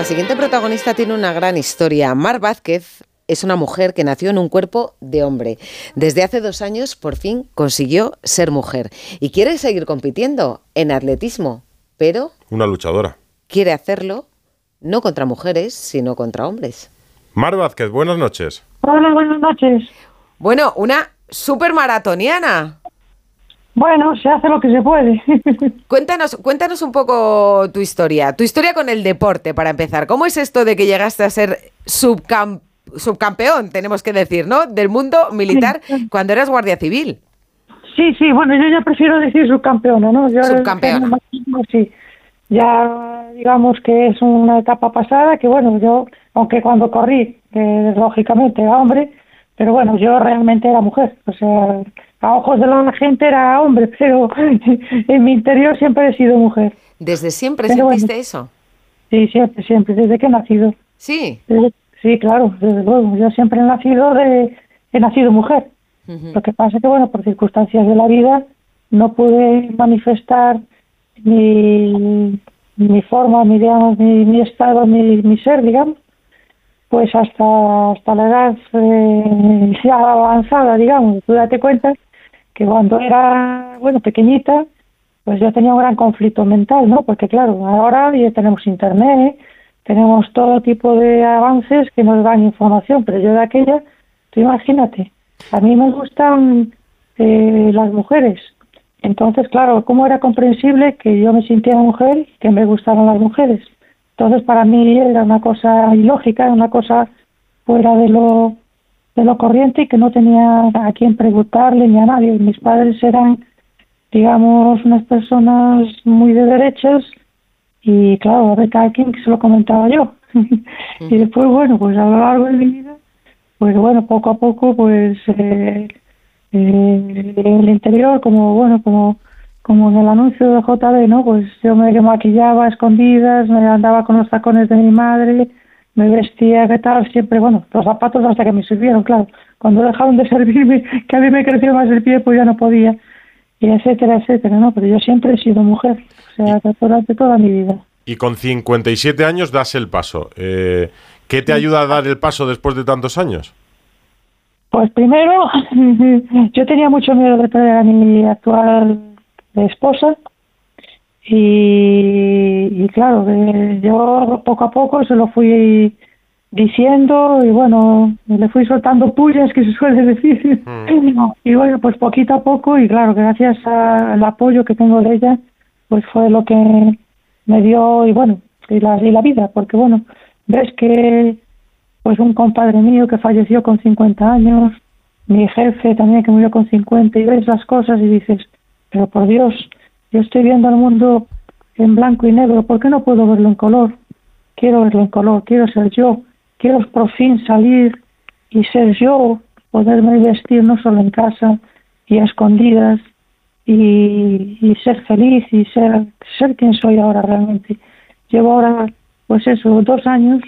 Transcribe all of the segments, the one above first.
Nuestra siguiente protagonista tiene una gran historia. Mar Vázquez es una mujer que nació en un cuerpo de hombre. Desde hace dos años por fin consiguió ser mujer y quiere seguir compitiendo en atletismo, pero... Una luchadora. Quiere hacerlo no contra mujeres, sino contra hombres. Mar Vázquez, buenas noches. Hola, buenas noches. Bueno, una supermaratoniana. Bueno, se hace lo que se puede. cuéntanos, cuéntanos un poco tu historia, tu historia con el deporte para empezar. ¿Cómo es esto de que llegaste a ser subcampeón, tenemos que decir, ¿no? Del mundo militar cuando eras guardia civil. Sí, sí, bueno, yo ya prefiero decir subcampeona, ¿no? Yo subcampeona. Sí, ya digamos que es una etapa pasada que, bueno, yo, aunque cuando corrí, lógicamente era hombre, pero bueno, yo realmente era mujer, o sea, a ojos de la gente era hombre, pero en mi interior siempre he sido mujer. ¿Desde siempre sentiste eso? Sí, siempre, siempre, desde que he nacido. Sí. sí, claro, desde luego. Yo siempre he nacido de, he nacido mujer. Lo que pasa es que, bueno, por circunstancias de la vida no pude manifestar mi, mi forma, mi, digamos, mi, mi estado, mi, mi ser, digamos, pues hasta, hasta la edad eh, ya avanzada, digamos. Tú date cuenta que cuando era, bueno, pequeñita, pues yo tenía un gran conflicto mental, ¿no? Porque claro, ahora tenemos internet, tenemos todo tipo de avances que nos dan información, pero yo de aquella, tú imagínate, a mí me gustan eh, las mujeres. Entonces, claro, ¿cómo era comprensible que yo me sintiera mujer y que me gustaran las mujeres? Entonces, para mí era una cosa ilógica, una cosa fuera de lo de lo corriente y que no tenía a quien preguntarle ni a nadie. Mis padres eran, digamos, unas personas muy de derechas y claro, a ver cada quien se lo comentaba yo. y después, bueno, pues a lo largo de mi vida, pues bueno, poco a poco, pues eh, eh, el interior, como bueno, como como en el anuncio de JB, ¿no? Pues yo me maquillaba a escondidas, me andaba con los tacones de mi madre, me vestía, ¿qué tal? Siempre, bueno, los zapatos hasta que me sirvieron, claro. Cuando dejaron de servirme, que a mí me creció más el pie, pues ya no podía. Y etcétera, etcétera, ¿no? Pero yo siempre he sido mujer, o sea, durante toda mi vida. Y con 57 años das el paso. Eh, ¿Qué te ayuda a dar el paso después de tantos años? Pues primero, yo tenía mucho miedo de perder a mi actual esposa, y, claro, yo poco a poco se lo fui diciendo y bueno, le fui soltando pullas que se suele decir. Mm. y bueno, pues poquito a poco y claro, gracias al apoyo que tengo de ella, pues fue lo que me dio y bueno, y la, y la vida, porque bueno, ves que pues un compadre mío que falleció con 50 años, mi jefe también que murió con 50 y ves las cosas y dices, pero por Dios, yo estoy viendo el mundo en blanco y negro, ¿por qué no puedo verlo en color? Quiero verlo en color, quiero ser yo, quiero por fin salir y ser yo, poderme vestir no solo en casa y a escondidas y, ser feliz y ser, ser quien soy ahora realmente. Llevo ahora, pues eso, dos años,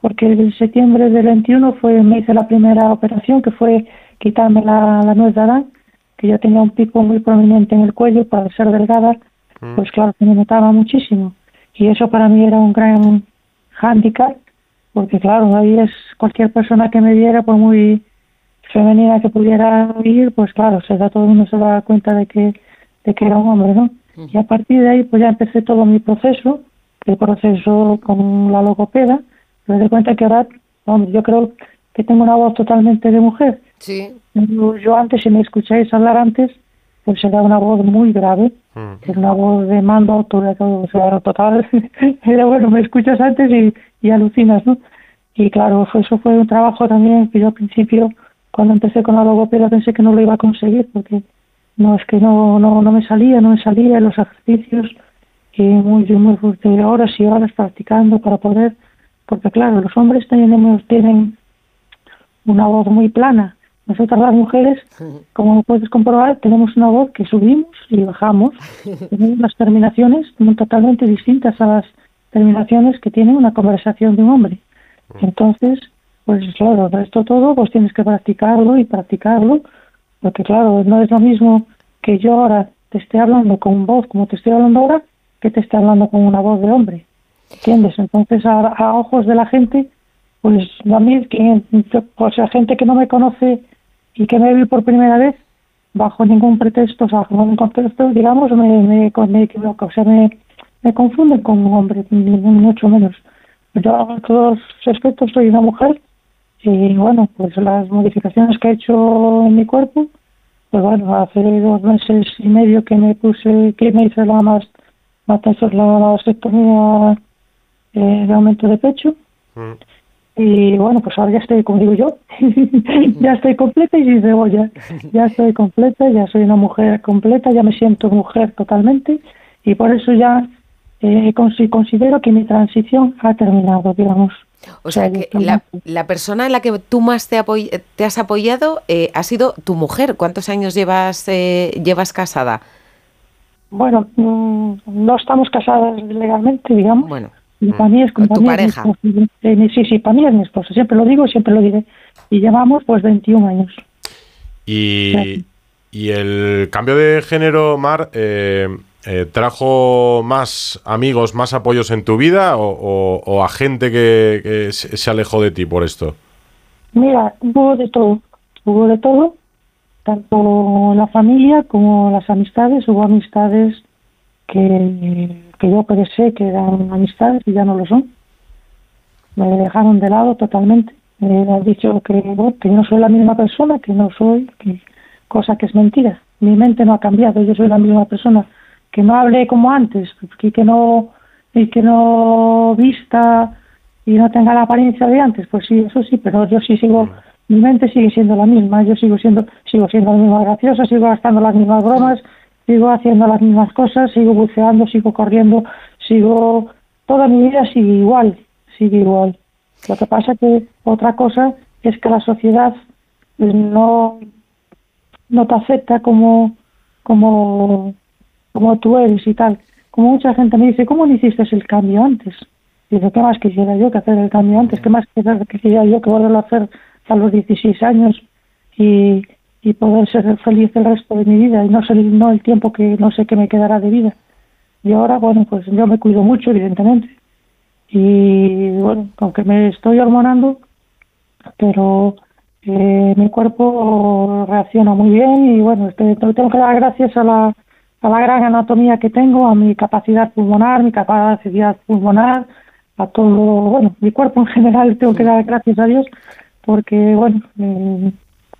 porque en septiembre del 21 fue, me hice la primera operación, que fue quitarme la, la nuez de Adán, que yo tenía un pico muy prominente en el cuello para ser delgada, mm. pues claro que me notaba muchísimo. Y eso para mí era un gran hándicap, porque claro, ahí es cualquier persona que me viera, por muy femenina que pudiera ir, pues claro, se da todo el mundo se da cuenta de que, de que era un hombre, ¿no? Y a partir de ahí, pues ya empecé todo mi proceso, el proceso con la logopeda, me doy cuenta que ahora, hombre, yo creo que tengo una voz totalmente de mujer. Sí. Yo, antes, si me escucháis hablar antes, pues era una voz muy grave, mm. era una voz de mando, todo, o sea, total, era bueno, me escuchas antes y, y alucinas, ¿no? Y claro, eso fue un trabajo también que yo al principio, cuando empecé con la logopeda, pensé que no lo iba a conseguir, porque no, es que no, no, no me salía, no me salía los ejercicios, y muy, muy, de horas y horas practicando para poder, porque claro, los hombres también tienen una voz muy plana. Nosotras las mujeres, como puedes comprobar, tenemos una voz que subimos y bajamos. tenemos unas terminaciones totalmente distintas a las terminaciones que tiene una conversación de un hombre. Entonces, pues claro, esto todo pues tienes que practicarlo y practicarlo, porque claro, no es lo mismo que yo ahora te esté hablando con voz como te estoy hablando ahora, que te esté hablando con una voz de hombre. ¿Entiendes? Entonces, a, ojos de la gente, pues a mí, que, o sea, gente que no me conoce y que me ve por primera vez, bajo ningún pretexto, o sea, bajo ningún contexto, digamos, me, me, me equivoco, o sea, me, me confunden con un hombre, mucho menos. Yo en todos los aspectos soy una mujer y bueno, pues las modificaciones que he hecho en mi cuerpo, pues bueno, hace dos meses y medio que me puse, que me hice la más, la mastectomía eh, de aumento de pecho. Mm. Y bueno, pues ahora ya estoy, como digo yo, ya estoy completa y sin cebolla. Ya estoy completa, ya soy una mujer completa, ya me siento mujer totalmente y por eso ya eh, considero que mi transición ha terminado, digamos. O sea, que la, persona en la que tú más te, te has apoyado eh, ha sido tu mujer. ¿Cuántos años llevas, eh, llevas casada? Bueno, mm, no estamos casadas legalmente, digamos. Bueno. Para mí es como tu pareja. Eh, sí, sí, para mí es mi esposa. Siempre lo digo, siempre lo diré. Y llevamos pues 21 años. Y, y el cambio de género, Mar, eh, eh, ¿trajo más amigos, más apoyos en tu vida o, a gente que, se alejó de ti por esto? Mira, hubo de todo, hubo de todo, tanto la familia como las amistades, hubo amistades que, que yo pensé que eran amistades y ya no lo son. Me dejaron de lado totalmente. Me han dicho que, que no soy la misma persona, que no soy, que, cosa que es mentira. Mi mente no ha cambiado, yo soy la misma persona que no hable como antes y que no y que no vista y no tenga la apariencia de antes pues sí eso sí pero yo sí sigo mi mente sigue siendo la misma yo sigo siendo sigo siendo la misma graciosa sigo gastando las mismas bromas sigo haciendo las mismas cosas sigo buceando sigo corriendo sigo toda mi vida sigue igual sigue igual lo que pasa que otra cosa es que la sociedad pues, no no te acepta como como como tú eres y tal. Como mucha gente me dice, ¿cómo no hiciste el cambio antes? Y dice, ¿qué más quisiera yo que hacer el cambio antes? ¿Qué más quisiera yo que volverlo a hacer a los 16 años y, y poder ser feliz el resto de mi vida y no, ser, no el tiempo que no sé qué me quedará de vida? Y ahora, bueno, pues yo me cuido mucho, evidentemente. Y bueno, aunque me estoy hormonando, pero eh, mi cuerpo reacciona muy bien y bueno, este, tengo que dar gracias a la a la gran anatomía que tengo, a mi capacidad pulmonar, mi capacidad pulmonar, a todo, bueno, mi cuerpo en general tengo que dar gracias a Dios porque, bueno, eh,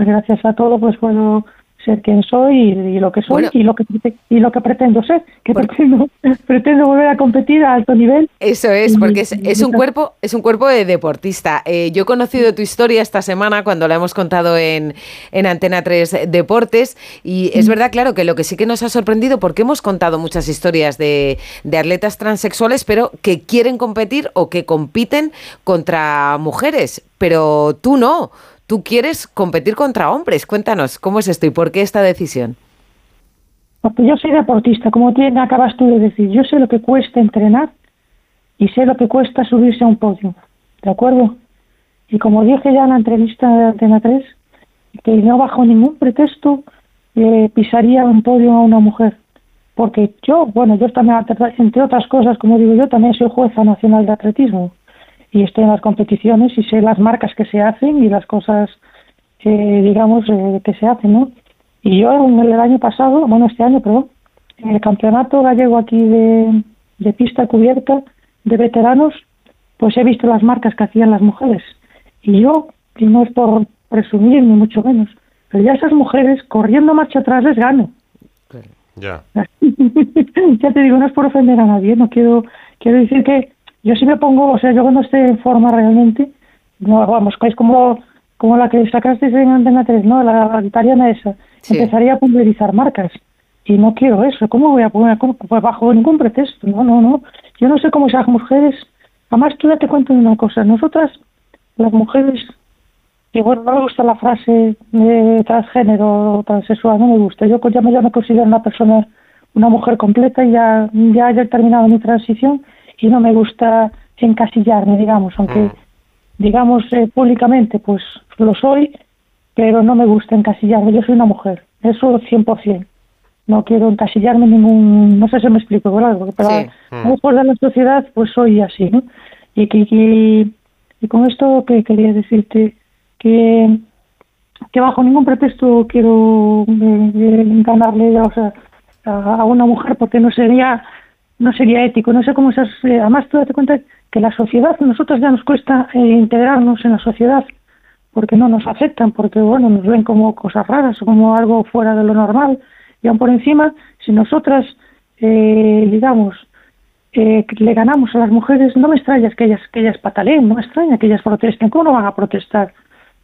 pues gracias a todo pues puedo ser quien soy y, lo que soy y lo que y lo que pretendo ser que pretendo, pretendo volver a competir a alto nivel. Eso es porque es, un cuerpo es un cuerpo de deportista. Eh, yo he conocido tu historia esta semana cuando la hemos contado en, en Antena 3 Deportes y es verdad claro que lo que sí que nos ha sorprendido porque hemos contado muchas historias de, de atletas transexuales pero que quieren competir o que compiten contra mujeres pero tú no tú quieres competir contra hombres. Cuéntanos, ¿cómo es esto y por qué esta decisión? Porque yo soy deportista, como acabas tú de decir. Yo sé lo que cuesta entrenar y sé lo que cuesta subirse a un podio. ¿De acuerdo? Y como dije ya en la entrevista de Antena 3, que no bajo ningún pretexto eh, pisaría un podio a una mujer. Porque yo, bueno, yo también, entre otras cosas, como digo yo, también soy jueza nacional de atletismo y estoy en las competiciones y sé las marcas que se hacen y las cosas, que digamos, eh, que se hacen, ¿no? Y yo en el año pasado, bueno, este año, perdón, en el campeonato gallego aquí de, de pista cubierta de veteranos, pues he visto las marcas que hacían las mujeres. Y yo, y no es por presumir ni mucho menos, pero ya esas mujeres corriendo marcha atrás les gano. Ya. ya te digo, no es por ofender a nadie, no quiero, quiero decir que yo sí me pongo, o sea, yo cuando esté en forma realmente, no, vamos, es como, como la que sacaste en Antena 3, ¿no? La, italiana esa. Empezaría a pulverizar marcas. Y no quiero eso. ¿Cómo voy a poner? Pues bajo ningún pretexto. No, no, no. Yo no sé cómo esas mujeres. Además, tú ya te cuento una cosa. Nosotras, las mujeres, y bueno, no me gusta la frase de transgénero o transexual, no me gusta. Yo ya me, ya me considero una persona, una mujer completa y ya, ya he terminado mi transición y no me gusta encasillarme, digamos, aunque mm. digamos eh, públicamente pues lo soy, pero no me gusta encasillarme, yo soy una mujer, eso 100%. no quiero encasillarme en ningún, no sé si me explico, ¿verdad? Porque pero después de la sociedad, pues soy así, ¿no? Y, que, y con esto que quería decirte que, que bajo ningún pretexto quiero eh, ganarle o sea, a, una mujer porque no sería no sería ético, no sé cómo esas, eh, además tú date cuenta que la sociedad, nosotros ya nos cuesta eh, integrarnos en la sociedad porque no nos aceptan, porque bueno, nos ven como cosas raras o como algo fuera de lo normal y aún por encima, si nosotras, eh, digamos, eh, le ganamos a las mujeres, no me extrañas que ellas, que ellas pataleen, no me extraña que ellas protesten. ¿Cómo no van a protestar?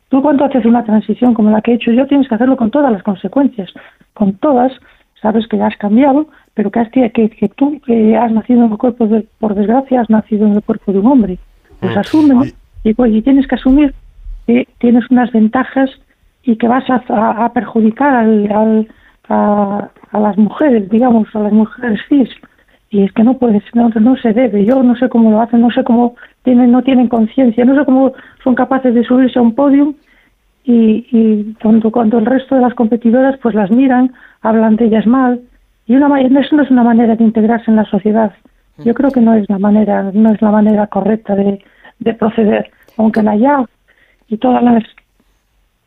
Tú cuando haces una transición como la que he hecho yo, tienes que hacerlo con todas las consecuencias, con todas, sabes que ya has cambiado, pero que, has, que, que tú que has nacido en el cuerpo, de, por desgracia, has nacido en el cuerpo de un hombre. Pues mm. asume, y, pues, y tienes que asumir que tienes unas ventajas y que vas a, perjudicar al a, las mujeres, digamos, a las mujeres cis. Y es que no puede no, no se debe. Yo no sé cómo lo hacen, no sé cómo tienen, no tienen conciencia, no sé cómo son capaces de subirse a un podio y, y cuando, cuando el resto de las competidoras pues las miran, hablan de ellas mal. Y una, eso no es una manera de integrarse en la sociedad. Yo creo que no es la manera, no es la manera correcta de, de proceder. Aunque la ya y todas las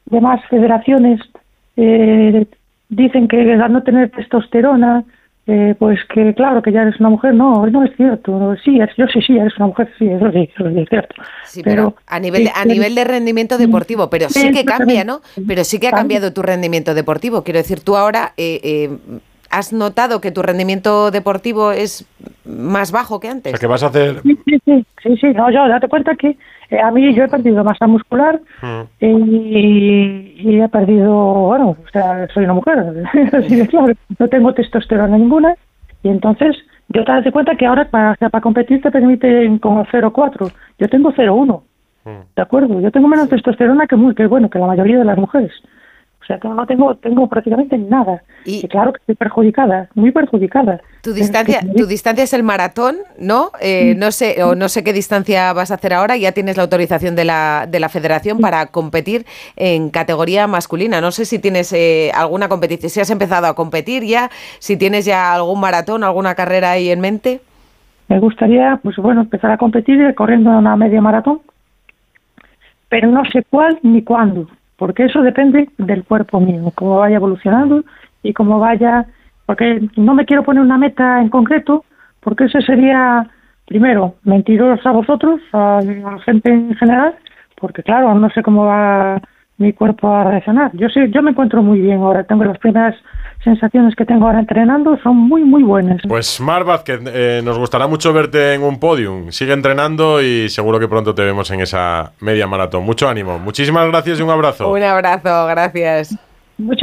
demás federaciones eh, dicen que al no tener testosterona, eh, pues que claro, que ya eres una mujer, no, no es cierto, sí, yo sí, sí, eres una mujer, sí, eso sí, es cierto. Sí, pero, a nivel, de, a nivel de rendimiento deportivo, pero sí que cambia, ¿no? Pero sí que ha cambiado tu rendimiento deportivo, quiero decir, tú ahora eh, eh, has notado que tu rendimiento deportivo es más bajo que antes. ¿Qué vas a hacer? Sí, sí, sí, sí, no, yo date cuenta que eh, a mí yo he perdido masa muscular mm. y, he perdido, bueno, o sea, soy una mujer, así de claro, no tengo testosterona ninguna y entonces yo te das cuenta que ahora para, para competir te permiten como 0,4, yo tengo 0,1, mm. ¿de acuerdo? Yo tengo menos testosterona que, muy, que, bueno, que la mayoría de las mujeres sea, que no tengo, tengo prácticamente nada. Y, claro que estoy perjudicada, muy perjudicada. Tu distancia, tu distancia es el maratón, ¿no? Eh, no sé, o no sé qué distancia vas a hacer ahora. Ya tienes la autorización de la, de la Federación para competir en categoría masculina. No sé si tienes eh, alguna competición, si has empezado a competir ya, si tienes ya algún maratón, alguna carrera ahí en mente. Me gustaría, pues bueno, empezar a competir corriendo una media maratón, pero no sé cuál ni cuándo porque eso depende del cuerpo mío, cómo vaya evolucionando y cómo vaya, porque no me quiero poner una meta en concreto, porque eso sería, primero, mentiros a vosotros, a la gente en general, porque claro, no sé cómo va mi cuerpo a reaccionar. Yo sí, yo me encuentro muy bien ahora, tengo las primeras sensaciones que tengo ahora entrenando son muy, muy buenas. Pues Mar Vázquez, eh, nos gustará mucho verte en un podium. Sigue entrenando y seguro que pronto te vemos en esa media maratón. Mucho ánimo. Muchísimas gracias y un abrazo. Un abrazo, gracias.